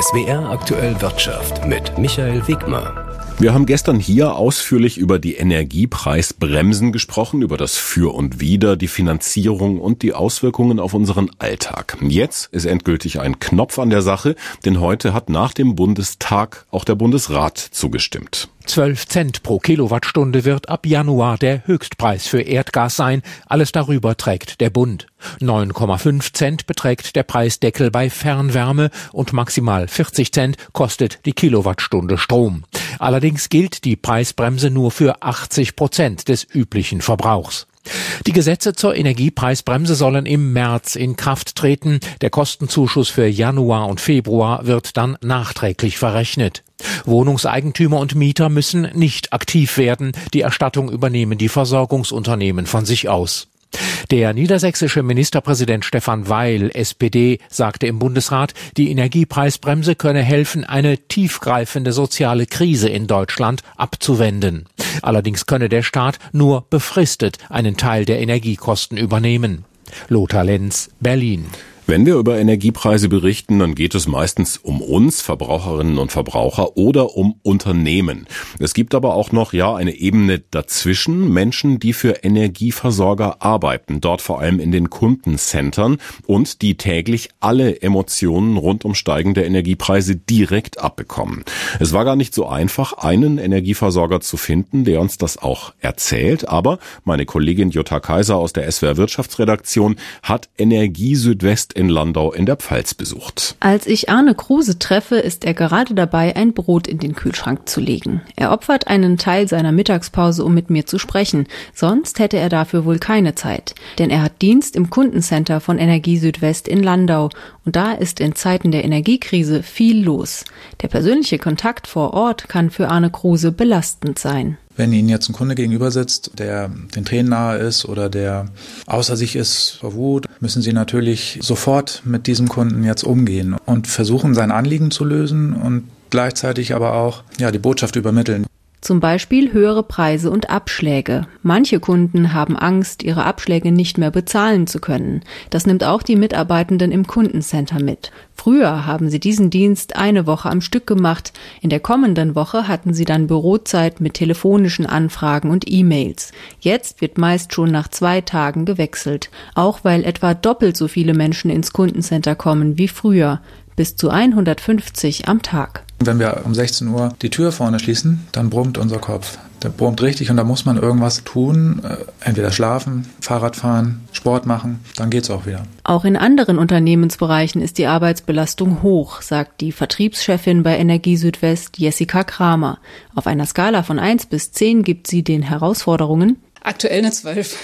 SWR aktuell Wirtschaft mit Michael Wigmer. Wir haben gestern hier ausführlich über die Energiepreisbremsen gesprochen, über das Für und Wider, die Finanzierung und die Auswirkungen auf unseren Alltag. Jetzt ist endgültig ein Knopf an der Sache, denn heute hat nach dem Bundestag auch der Bundesrat zugestimmt. 12 Cent pro Kilowattstunde wird ab Januar der Höchstpreis für Erdgas sein. Alles darüber trägt der Bund. 9,5 Cent beträgt der Preisdeckel bei Fernwärme und maximal 40 Cent kostet die Kilowattstunde Strom. Allerdings gilt die Preisbremse nur für 80 Prozent des üblichen Verbrauchs. Die Gesetze zur Energiepreisbremse sollen im März in Kraft treten. Der Kostenzuschuss für Januar und Februar wird dann nachträglich verrechnet. Wohnungseigentümer und Mieter müssen nicht aktiv werden. Die Erstattung übernehmen die Versorgungsunternehmen von sich aus. Der niedersächsische Ministerpräsident Stefan Weil, SPD, sagte im Bundesrat, die Energiepreisbremse könne helfen, eine tiefgreifende soziale Krise in Deutschland abzuwenden. Allerdings könne der Staat nur befristet einen Teil der Energiekosten übernehmen. Lothar Lenz, Berlin. Wenn wir über Energiepreise berichten, dann geht es meistens um uns, Verbraucherinnen und Verbraucher, oder um Unternehmen. Es gibt aber auch noch, ja, eine Ebene dazwischen, Menschen, die für Energieversorger arbeiten, dort vor allem in den Kundencentern und die täglich alle Emotionen rund um steigende Energiepreise direkt abbekommen. Es war gar nicht so einfach, einen Energieversorger zu finden, der uns das auch erzählt, aber meine Kollegin Jutta Kaiser aus der SWR Wirtschaftsredaktion hat Energie Südwest in Landau in der Pfalz besucht. Als ich Arne Kruse treffe, ist er gerade dabei, ein Brot in den Kühlschrank zu legen. Er opfert einen Teil seiner Mittagspause, um mit mir zu sprechen. Sonst hätte er dafür wohl keine Zeit. Denn er hat Dienst im Kundencenter von Energie Südwest in Landau. Und da ist in Zeiten der Energiekrise viel los. Der persönliche Kontakt vor Ort kann für Arne Kruse belastend sein. Wenn Ihnen jetzt ein Kunde gegenüber sitzt, der den Tränen nahe ist oder der außer sich ist vor Wut, müssen Sie natürlich sofort mit diesem Kunden jetzt umgehen und versuchen, sein Anliegen zu lösen und gleichzeitig aber auch ja, die Botschaft übermitteln. Zum Beispiel höhere Preise und Abschläge. Manche Kunden haben Angst, ihre Abschläge nicht mehr bezahlen zu können. Das nimmt auch die Mitarbeitenden im Kundencenter mit. Früher haben sie diesen Dienst eine Woche am Stück gemacht. In der kommenden Woche hatten sie dann Bürozeit mit telefonischen Anfragen und E-Mails. Jetzt wird meist schon nach zwei Tagen gewechselt. Auch weil etwa doppelt so viele Menschen ins Kundencenter kommen wie früher. Bis zu 150 am Tag. Wenn wir um 16 Uhr die Tür vorne schließen, dann brummt unser Kopf. Der brummt richtig und da muss man irgendwas tun. Äh, entweder schlafen, Fahrrad fahren, Sport machen, dann geht's auch wieder. Auch in anderen Unternehmensbereichen ist die Arbeitsbelastung hoch, sagt die Vertriebschefin bei Energie Südwest Jessica Kramer. Auf einer Skala von 1 bis 10 gibt sie den Herausforderungen Aktuell eine 12.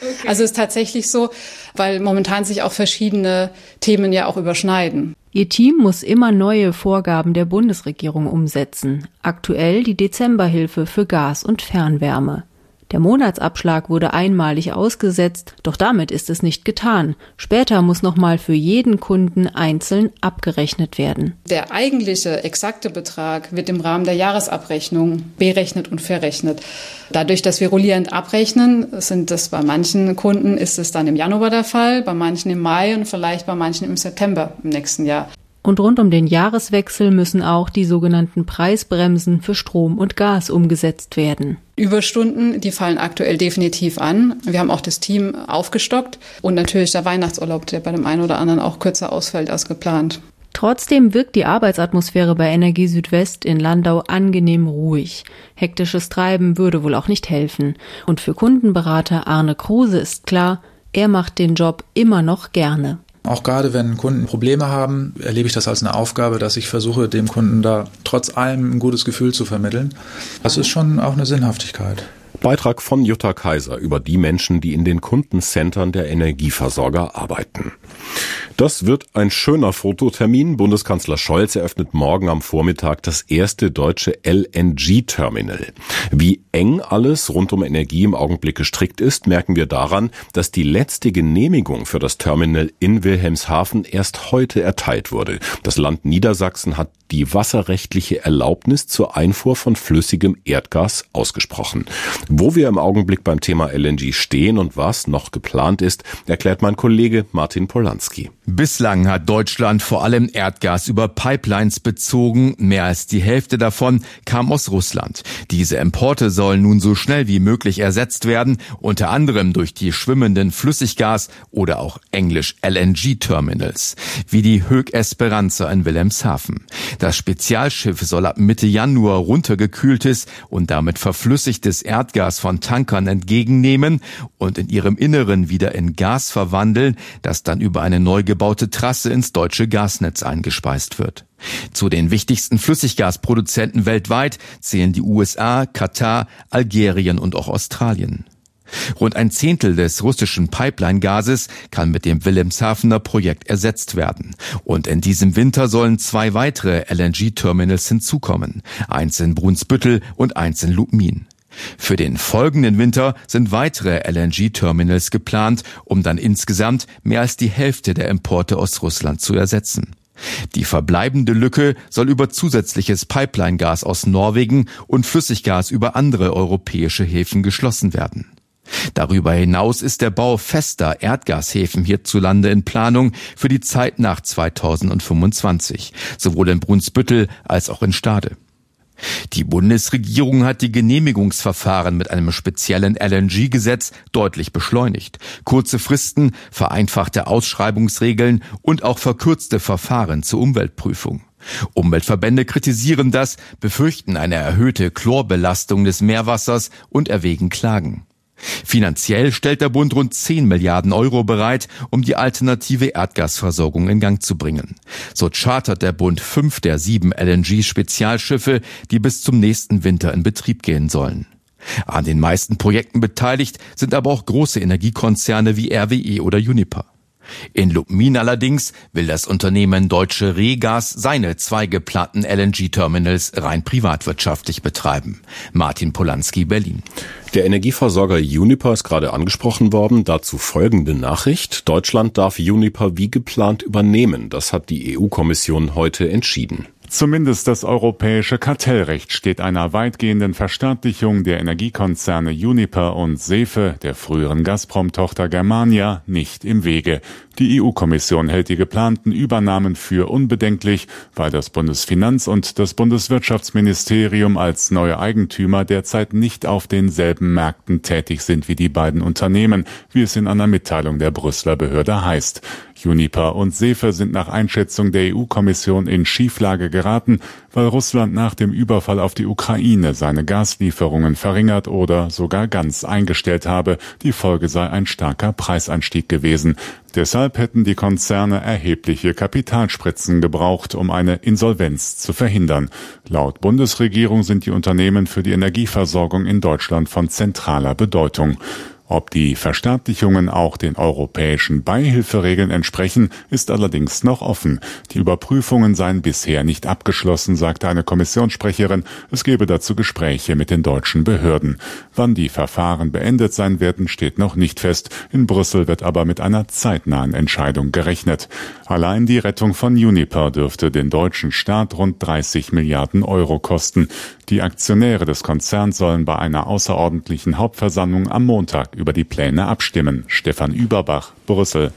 Okay. Also es ist tatsächlich so, weil momentan sich auch verschiedene Themen ja auch überschneiden. Ihr Team muss immer neue Vorgaben der Bundesregierung umsetzen. Aktuell die Dezemberhilfe für Gas und Fernwärme. Der Monatsabschlag wurde einmalig ausgesetzt, doch damit ist es nicht getan. Später muss nochmal für jeden Kunden einzeln abgerechnet werden. Der eigentliche exakte Betrag wird im Rahmen der Jahresabrechnung berechnet und verrechnet. Dadurch, dass wir rollierend abrechnen, sind das bei manchen Kunden ist es dann im Januar der Fall, bei manchen im Mai und vielleicht bei manchen im September im nächsten Jahr. Und rund um den Jahreswechsel müssen auch die sogenannten Preisbremsen für Strom und Gas umgesetzt werden. Überstunden, die fallen aktuell definitiv an. Wir haben auch das Team aufgestockt und natürlich der Weihnachtsurlaub, der bei dem einen oder anderen auch kürzer ausfällt als geplant. Trotzdem wirkt die Arbeitsatmosphäre bei Energie Südwest in Landau angenehm ruhig. Hektisches Treiben würde wohl auch nicht helfen. Und für Kundenberater Arne Kruse ist klar, er macht den Job immer noch gerne. Auch gerade wenn Kunden Probleme haben, erlebe ich das als eine Aufgabe, dass ich versuche, dem Kunden da trotz allem ein gutes Gefühl zu vermitteln. Das ist schon auch eine Sinnhaftigkeit. Beitrag von Jutta Kaiser über die Menschen, die in den Kundencentern der Energieversorger arbeiten. Das wird ein schöner Fototermin. Bundeskanzler Scholz eröffnet morgen am Vormittag das erste deutsche LNG-Terminal. Wie eng alles rund um Energie im Augenblick gestrickt ist, merken wir daran, dass die letzte Genehmigung für das Terminal in Wilhelmshaven erst heute erteilt wurde. Das Land Niedersachsen hat die wasserrechtliche Erlaubnis zur Einfuhr von flüssigem Erdgas ausgesprochen. Wo wir im Augenblick beim Thema LNG stehen und was noch geplant ist, erklärt mein Kollege Martin Polanski. Bislang hat Deutschland vor allem Erdgas über Pipelines bezogen. Mehr als die Hälfte davon kam aus Russland. Diese Importe sollen nun so schnell wie möglich ersetzt werden, unter anderem durch die schwimmenden Flüssiggas- oder auch englisch LNG-Terminals, wie die Höck Esperanza in Wilhelmshaven. Das Spezialschiff soll ab Mitte Januar runtergekühltes und damit verflüssigtes Erdgas von Tankern entgegennehmen und in ihrem Inneren wieder in Gas verwandeln, das dann über eine neu gebaute Trasse ins deutsche Gasnetz eingespeist wird. Zu den wichtigsten Flüssiggasproduzenten weltweit zählen die USA, Katar, Algerien und auch Australien. Rund ein Zehntel des russischen Pipeline-Gases kann mit dem Wilhelmshavener Projekt ersetzt werden. Und in diesem Winter sollen zwei weitere LNG-Terminals hinzukommen. Eins in Brunsbüttel und eins in Lubmin. Für den folgenden Winter sind weitere LNG-Terminals geplant, um dann insgesamt mehr als die Hälfte der Importe aus Russland zu ersetzen. Die verbleibende Lücke soll über zusätzliches Pipeline-Gas aus Norwegen und Flüssiggas über andere europäische Häfen geschlossen werden. Darüber hinaus ist der Bau fester Erdgashäfen hierzulande in Planung für die Zeit nach 2025, sowohl in Brunsbüttel als auch in Stade. Die Bundesregierung hat die Genehmigungsverfahren mit einem speziellen LNG-Gesetz deutlich beschleunigt. Kurze Fristen, vereinfachte Ausschreibungsregeln und auch verkürzte Verfahren zur Umweltprüfung. Umweltverbände kritisieren das, befürchten eine erhöhte Chlorbelastung des Meerwassers und erwägen Klagen. Finanziell stellt der Bund rund 10 Milliarden Euro bereit, um die alternative Erdgasversorgung in Gang zu bringen. So chartert der Bund fünf der sieben LNG-Spezialschiffe, die bis zum nächsten Winter in Betrieb gehen sollen. An den meisten Projekten beteiligt sind aber auch große Energiekonzerne wie RWE oder Uniper. In Lubmin allerdings will das Unternehmen Deutsche Regas seine zwei geplanten LNG-Terminals rein privatwirtschaftlich betreiben. Martin Polanski, Berlin. Der Energieversorger Uniper ist gerade angesprochen worden. Dazu folgende Nachricht. Deutschland darf Uniper wie geplant übernehmen. Das hat die EU-Kommission heute entschieden. Zumindest das europäische Kartellrecht steht einer weitgehenden Verstaatlichung der Energiekonzerne Uniper und Sefe, der früheren Gazprom-Tochter Germania, nicht im Wege. Die EU-Kommission hält die geplanten Übernahmen für unbedenklich, weil das Bundesfinanz- und das Bundeswirtschaftsministerium als neue Eigentümer derzeit nicht auf denselben Märkten tätig sind wie die beiden Unternehmen, wie es in einer Mitteilung der Brüsseler Behörde heißt. Juniper und Sefe sind nach Einschätzung der EU-Kommission in Schieflage geraten, weil Russland nach dem Überfall auf die Ukraine seine Gaslieferungen verringert oder sogar ganz eingestellt habe. Die Folge sei ein starker Preisanstieg gewesen. Deshalb hätten die Konzerne erhebliche Kapitalspritzen gebraucht, um eine Insolvenz zu verhindern. Laut Bundesregierung sind die Unternehmen für die Energieversorgung in Deutschland von zentraler Bedeutung. Ob die Verstaatlichungen auch den europäischen Beihilferegeln entsprechen, ist allerdings noch offen. Die Überprüfungen seien bisher nicht abgeschlossen, sagte eine Kommissionssprecherin. Es gebe dazu Gespräche mit den deutschen Behörden. Wann die Verfahren beendet sein werden, steht noch nicht fest. In Brüssel wird aber mit einer zeitnahen Entscheidung gerechnet. Allein die Rettung von Uniper dürfte den deutschen Staat rund 30 Milliarden Euro kosten. Die Aktionäre des Konzerns sollen bei einer außerordentlichen Hauptversammlung am Montag über die Pläne abstimmen. Stefan Überbach, Brüssel.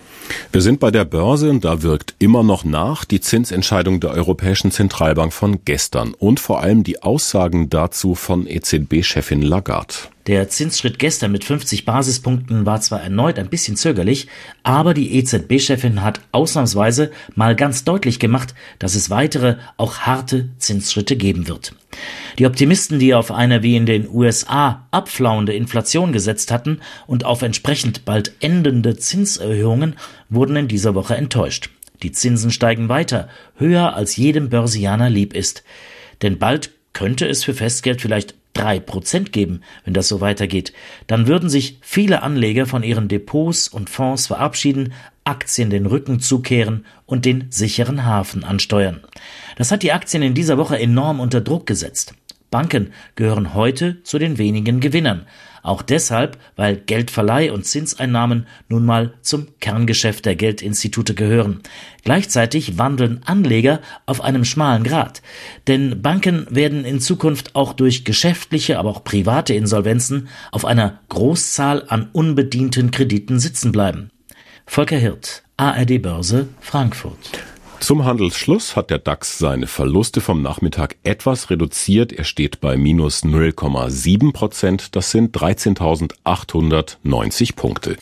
Wir sind bei der Börse und da wirkt immer noch nach die Zinsentscheidung der Europäischen Zentralbank von gestern und vor allem die Aussagen dazu von EZB-Chefin Lagarde. Der Zinsschritt gestern mit 50 Basispunkten war zwar erneut ein bisschen zögerlich, aber die EZB-Chefin hat ausnahmsweise mal ganz deutlich gemacht, dass es weitere, auch harte Zinsschritte geben wird. Die Optimisten, die auf eine wie in den USA abflauende Inflation gesetzt hatten und auf entsprechend bald endende Zinserhöhungen, wurden in dieser Woche enttäuscht. Die Zinsen steigen weiter, höher als jedem Börsianer lieb ist. Denn bald könnte es für Festgeld vielleicht drei Prozent geben, wenn das so weitergeht. Dann würden sich viele Anleger von ihren Depots und Fonds verabschieden, Aktien den Rücken zukehren und den sicheren Hafen ansteuern. Das hat die Aktien in dieser Woche enorm unter Druck gesetzt. Banken gehören heute zu den wenigen Gewinnern. Auch deshalb, weil Geldverleih und Zinseinnahmen nun mal zum Kerngeschäft der Geldinstitute gehören. Gleichzeitig wandeln Anleger auf einem schmalen Grat. Denn Banken werden in Zukunft auch durch geschäftliche, aber auch private Insolvenzen auf einer Großzahl an unbedienten Krediten sitzen bleiben. Volker Hirt, ARD Börse, Frankfurt. Zum Handelsschluss hat der DAX seine Verluste vom Nachmittag etwas reduziert. Er steht bei minus 0,7 Prozent. Das sind 13.890 Punkte.